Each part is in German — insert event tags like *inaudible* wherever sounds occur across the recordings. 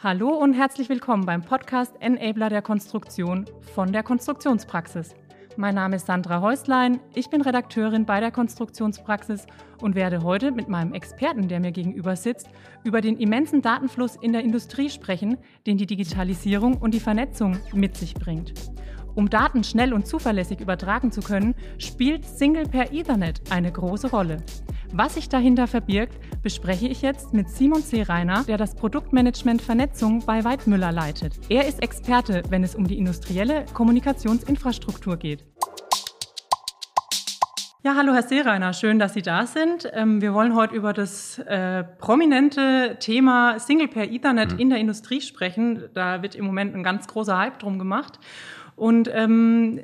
Hallo und herzlich willkommen beim Podcast Enabler der Konstruktion von der Konstruktionspraxis. Mein Name ist Sandra Häuslein, ich bin Redakteurin bei der Konstruktionspraxis und werde heute mit meinem Experten, der mir gegenüber sitzt, über den immensen Datenfluss in der Industrie sprechen, den die Digitalisierung und die Vernetzung mit sich bringt. Um Daten schnell und zuverlässig übertragen zu können, spielt Single per Ethernet eine große Rolle. Was sich dahinter verbirgt, bespreche ich jetzt mit Simon C. Reiner, der das Produktmanagement Vernetzung bei Weidmüller leitet. Er ist Experte, wenn es um die industrielle Kommunikationsinfrastruktur geht. Ja, hallo Herr Seereiner, schön, dass Sie da sind. Ähm, wir wollen heute über das äh, prominente Thema Single Pair Ethernet mhm. in der Industrie sprechen. Da wird im Moment ein ganz großer Hype drum gemacht. Und ähm,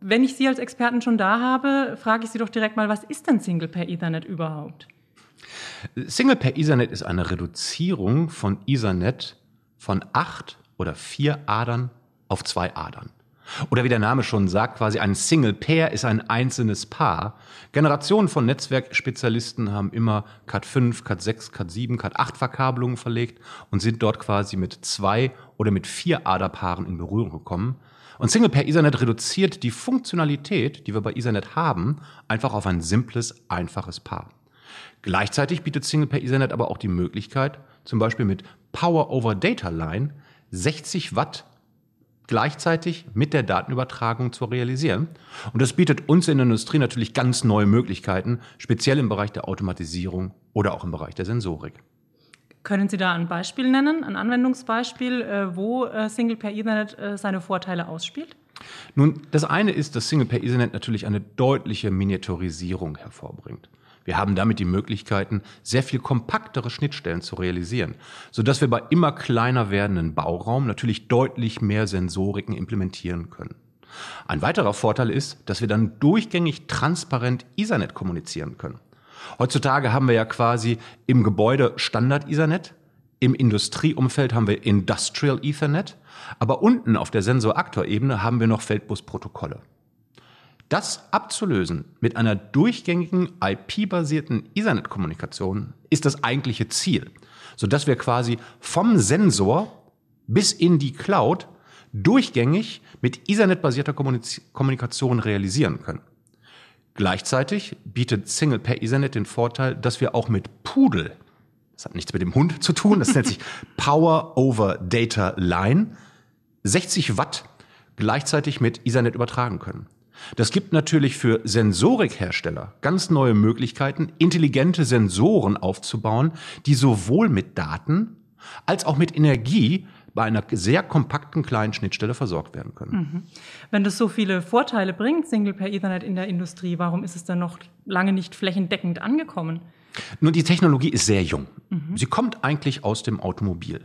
wenn ich Sie als Experten schon da habe, frage ich Sie doch direkt mal, was ist denn Single Pair Ethernet überhaupt? Single Pair Ethernet ist eine Reduzierung von Ethernet von acht oder vier Adern auf zwei Adern. Oder wie der Name schon sagt, quasi ein Single Pair ist ein einzelnes Paar. Generationen von Netzwerkspezialisten haben immer Cat 5, Cat 6, Cat 7, Cat 8 Verkabelungen verlegt und sind dort quasi mit zwei oder mit vier Aderpaaren in Berührung gekommen. Und Single Pair Ethernet reduziert die Funktionalität, die wir bei Ethernet haben, einfach auf ein simples, einfaches Paar. Gleichzeitig bietet Single Pair Ethernet aber auch die Möglichkeit, zum Beispiel mit Power over Data Line 60 Watt gleichzeitig mit der Datenübertragung zu realisieren. Und das bietet uns in der Industrie natürlich ganz neue Möglichkeiten, speziell im Bereich der Automatisierung oder auch im Bereich der Sensorik. Können Sie da ein Beispiel nennen, ein Anwendungsbeispiel, äh, wo äh, Single Pair Ethernet äh, seine Vorteile ausspielt? Nun, das eine ist, dass Single Pair Ethernet natürlich eine deutliche Miniaturisierung hervorbringt. Wir haben damit die Möglichkeiten, sehr viel kompaktere Schnittstellen zu realisieren, sodass wir bei immer kleiner werdenden Bauraum natürlich deutlich mehr Sensoriken implementieren können. Ein weiterer Vorteil ist, dass wir dann durchgängig transparent Ethernet kommunizieren können. Heutzutage haben wir ja quasi im Gebäude Standard Ethernet, im Industrieumfeld haben wir Industrial Ethernet, aber unten auf der Sensor-Aktor-Ebene haben wir noch Feldbus-Protokolle. Das abzulösen mit einer durchgängigen IP-basierten Ethernet-Kommunikation ist das eigentliche Ziel, sodass wir quasi vom Sensor bis in die Cloud durchgängig mit Ethernet-basierter Kommunikation realisieren können. Gleichzeitig bietet Single Pair Ethernet den Vorteil, dass wir auch mit Pudel, das hat nichts mit dem Hund zu tun, das nennt sich *laughs* Power over Data Line, 60 Watt gleichzeitig mit Ethernet übertragen können. Das gibt natürlich für Sensorikhersteller ganz neue Möglichkeiten, intelligente Sensoren aufzubauen, die sowohl mit Daten als auch mit Energie bei einer sehr kompakten kleinen Schnittstelle versorgt werden können. Mhm. Wenn das so viele Vorteile bringt, Single Pair Ethernet in der Industrie, warum ist es dann noch lange nicht flächendeckend angekommen? Nun, die Technologie ist sehr jung. Mhm. Sie kommt eigentlich aus dem Automobil.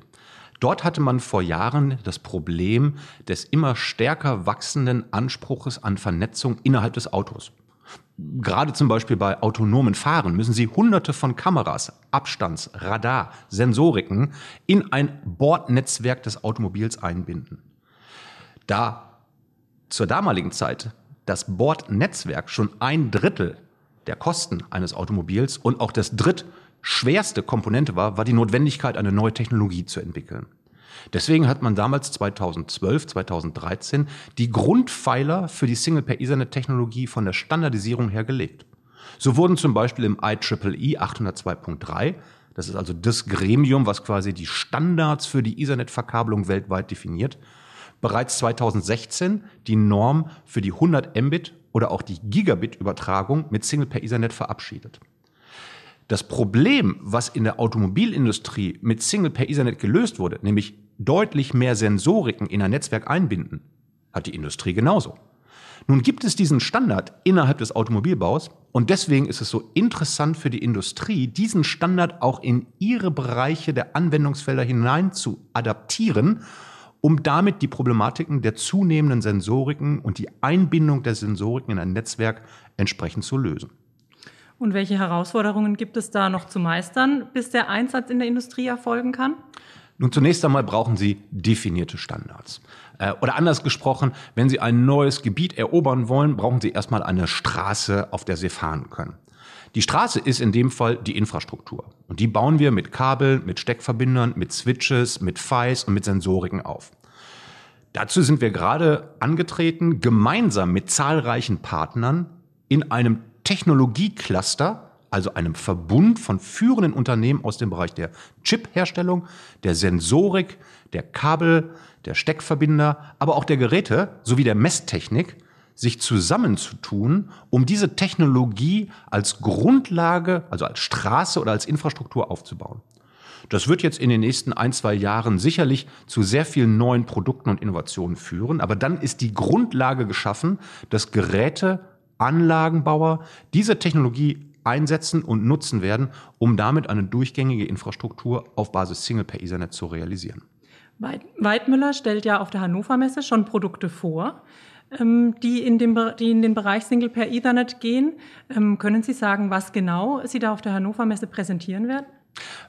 Dort hatte man vor Jahren das Problem des immer stärker wachsenden Anspruches an Vernetzung innerhalb des Autos. Gerade zum Beispiel bei autonomen Fahren müssen Sie hunderte von Kameras, Abstands-, Radar-, Sensoriken in ein Bordnetzwerk des Automobils einbinden. Da zur damaligen Zeit das Bordnetzwerk schon ein Drittel der Kosten eines Automobils und auch das drittschwerste Komponente war, war die Notwendigkeit, eine neue Technologie zu entwickeln. Deswegen hat man damals 2012, 2013 die Grundpfeiler für die Single-Pair-Ethernet-Technologie von der Standardisierung her gelegt. So wurden zum Beispiel im IEEE 802.3, das ist also das Gremium, was quasi die Standards für die Ethernet-Verkabelung weltweit definiert, bereits 2016 die Norm für die 100 Mbit oder auch die Gigabit-Übertragung mit Single-Pair-Ethernet verabschiedet. Das Problem, was in der Automobilindustrie mit Single-Pair-Ethernet gelöst wurde, nämlich deutlich mehr Sensoriken in ein Netzwerk einbinden, hat die Industrie genauso. Nun gibt es diesen Standard innerhalb des Automobilbaus und deswegen ist es so interessant für die Industrie, diesen Standard auch in ihre Bereiche der Anwendungsfelder hinein zu adaptieren, um damit die Problematiken der zunehmenden Sensoriken und die Einbindung der Sensoriken in ein Netzwerk entsprechend zu lösen. Und welche Herausforderungen gibt es da noch zu meistern, bis der Einsatz in der Industrie erfolgen kann? Nun, zunächst einmal brauchen Sie definierte Standards. Äh, oder anders gesprochen, wenn Sie ein neues Gebiet erobern wollen, brauchen Sie erstmal eine Straße, auf der Sie fahren können. Die Straße ist in dem Fall die Infrastruktur. Und die bauen wir mit Kabeln, mit Steckverbindern, mit Switches, mit FIs und mit Sensoriken auf. Dazu sind wir gerade angetreten, gemeinsam mit zahlreichen Partnern in einem Technologiecluster, also einem Verbund von führenden Unternehmen aus dem Bereich der Chipherstellung, der Sensorik, der Kabel, der Steckverbinder, aber auch der Geräte sowie der Messtechnik, sich zusammenzutun, um diese Technologie als Grundlage, also als Straße oder als Infrastruktur aufzubauen. Das wird jetzt in den nächsten ein, zwei Jahren sicherlich zu sehr vielen neuen Produkten und Innovationen führen. Aber dann ist die Grundlage geschaffen, dass Geräte, Anlagenbauer diese Technologie einsetzen und nutzen werden, um damit eine durchgängige Infrastruktur auf Basis Single per Ethernet zu realisieren. Weidmüller stellt ja auf der Hannover Messe schon Produkte vor, ähm, die in, dem, die in den Bereich Single per Ethernet gehen. Ähm, können Sie sagen, was genau Sie da auf der Hannover Messe präsentieren werden?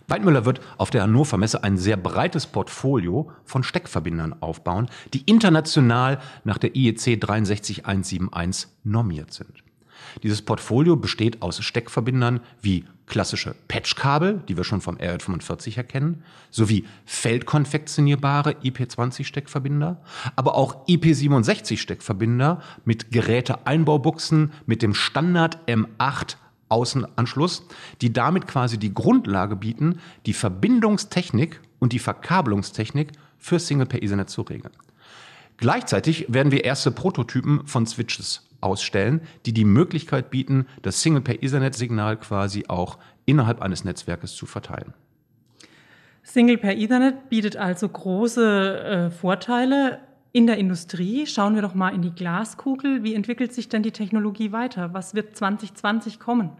Weidmüller wird auf der Hannover Messe ein sehr breites Portfolio von Steckverbindern aufbauen, die international nach der IEC 63171 normiert sind. Dieses Portfolio besteht aus Steckverbindern wie klassische Patchkabel, die wir schon vom RJ45 erkennen, sowie feldkonfektionierbare IP20-Steckverbinder, aber auch IP67-Steckverbinder mit Geräteeinbaubuchsen mit dem Standard M8 Außenanschluss, die damit quasi die Grundlage bieten, die Verbindungstechnik und die Verkabelungstechnik für Single per Ethernet zu regeln. Gleichzeitig werden wir erste Prototypen von Switches ausstellen, die die Möglichkeit bieten, das Single per Ethernet Signal quasi auch innerhalb eines Netzwerkes zu verteilen. Single per Ethernet bietet also große äh, Vorteile in der Industrie. Schauen wir doch mal in die Glaskugel. Wie entwickelt sich denn die Technologie weiter? Was wird 2020 kommen?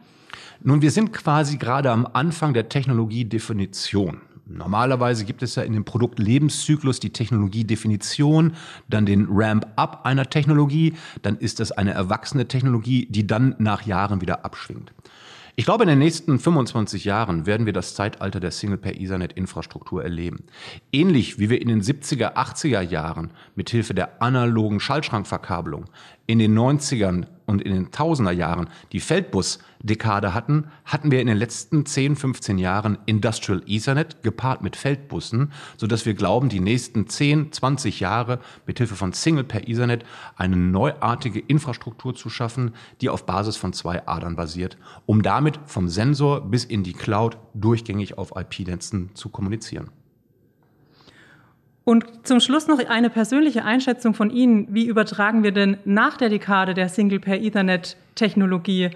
Nun, wir sind quasi gerade am Anfang der Technologiedefinition. Normalerweise gibt es ja in dem Produktlebenszyklus die Technologiedefinition, dann den Ramp-up einer Technologie, dann ist das eine erwachsene Technologie, die dann nach Jahren wieder abschwingt. Ich glaube, in den nächsten 25 Jahren werden wir das Zeitalter der Single-Per-Ethernet-Infrastruktur erleben. Ähnlich wie wir in den 70er, 80er Jahren mithilfe der analogen Schaltschrankverkabelung in den 90ern und in den Tausender Jahren die Feldbus-Dekade hatten, hatten wir in den letzten 10, 15 Jahren Industrial Ethernet gepaart mit Feldbussen, sodass wir glauben, die nächsten 10, 20 Jahre mit Hilfe von Single per Ethernet eine neuartige Infrastruktur zu schaffen, die auf Basis von zwei Adern basiert, um damit vom Sensor bis in die Cloud durchgängig auf IP-Netzen zu kommunizieren. Und zum Schluss noch eine persönliche Einschätzung von Ihnen. Wie übertragen wir denn nach der Dekade der Single per Ethernet Technologie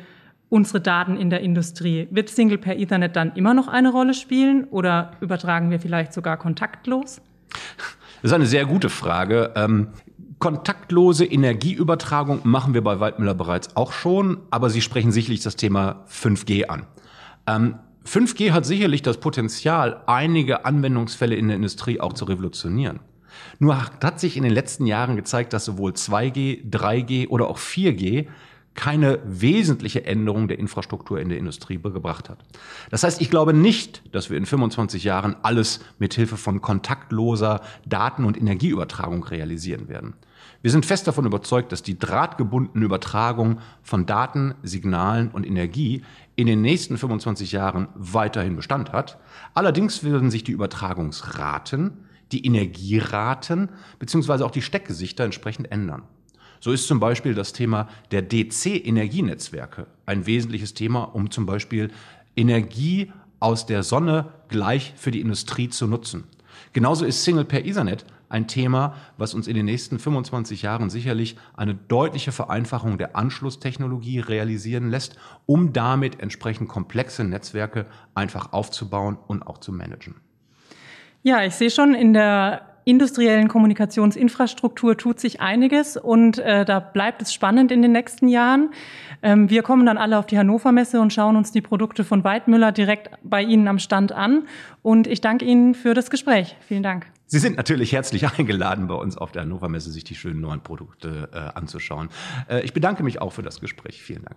unsere Daten in der Industrie? Wird Single per Ethernet dann immer noch eine Rolle spielen oder übertragen wir vielleicht sogar kontaktlos? Das ist eine sehr gute Frage. Ähm, kontaktlose Energieübertragung machen wir bei Waldmüller bereits auch schon, aber Sie sprechen sicherlich das Thema 5G an. Ähm, 5G hat sicherlich das Potenzial, einige Anwendungsfälle in der Industrie auch zu revolutionieren. Nur hat sich in den letzten Jahren gezeigt, dass sowohl 2G, 3G oder auch 4G keine wesentliche Änderung der Infrastruktur in der Industrie gebracht hat. Das heißt, ich glaube nicht, dass wir in 25 Jahren alles mit Hilfe von kontaktloser Daten- und Energieübertragung realisieren werden. Wir sind fest davon überzeugt, dass die drahtgebundene Übertragung von Daten, Signalen und Energie in den nächsten 25 Jahren weiterhin Bestand hat. Allerdings werden sich die Übertragungsraten, die Energieraten beziehungsweise auch die Steckgesichter entsprechend ändern. So ist zum Beispiel das Thema der DC-Energienetzwerke ein wesentliches Thema, um zum Beispiel Energie aus der Sonne gleich für die Industrie zu nutzen. Genauso ist Single per Ethernet ein Thema, was uns in den nächsten 25 Jahren sicherlich eine deutliche Vereinfachung der Anschlusstechnologie realisieren lässt, um damit entsprechend komplexe Netzwerke einfach aufzubauen und auch zu managen. Ja, ich sehe schon in der industriellen Kommunikationsinfrastruktur tut sich einiges und äh, da bleibt es spannend in den nächsten Jahren. Ähm, wir kommen dann alle auf die Hannover Messe und schauen uns die Produkte von Weidmüller direkt bei Ihnen am Stand an. Und ich danke Ihnen für das Gespräch. Vielen Dank. Sie sind natürlich herzlich *laughs* eingeladen, bei uns auf der Hannover Messe sich die schönen neuen Produkte äh, anzuschauen. Äh, ich bedanke mich auch für das Gespräch. Vielen Dank.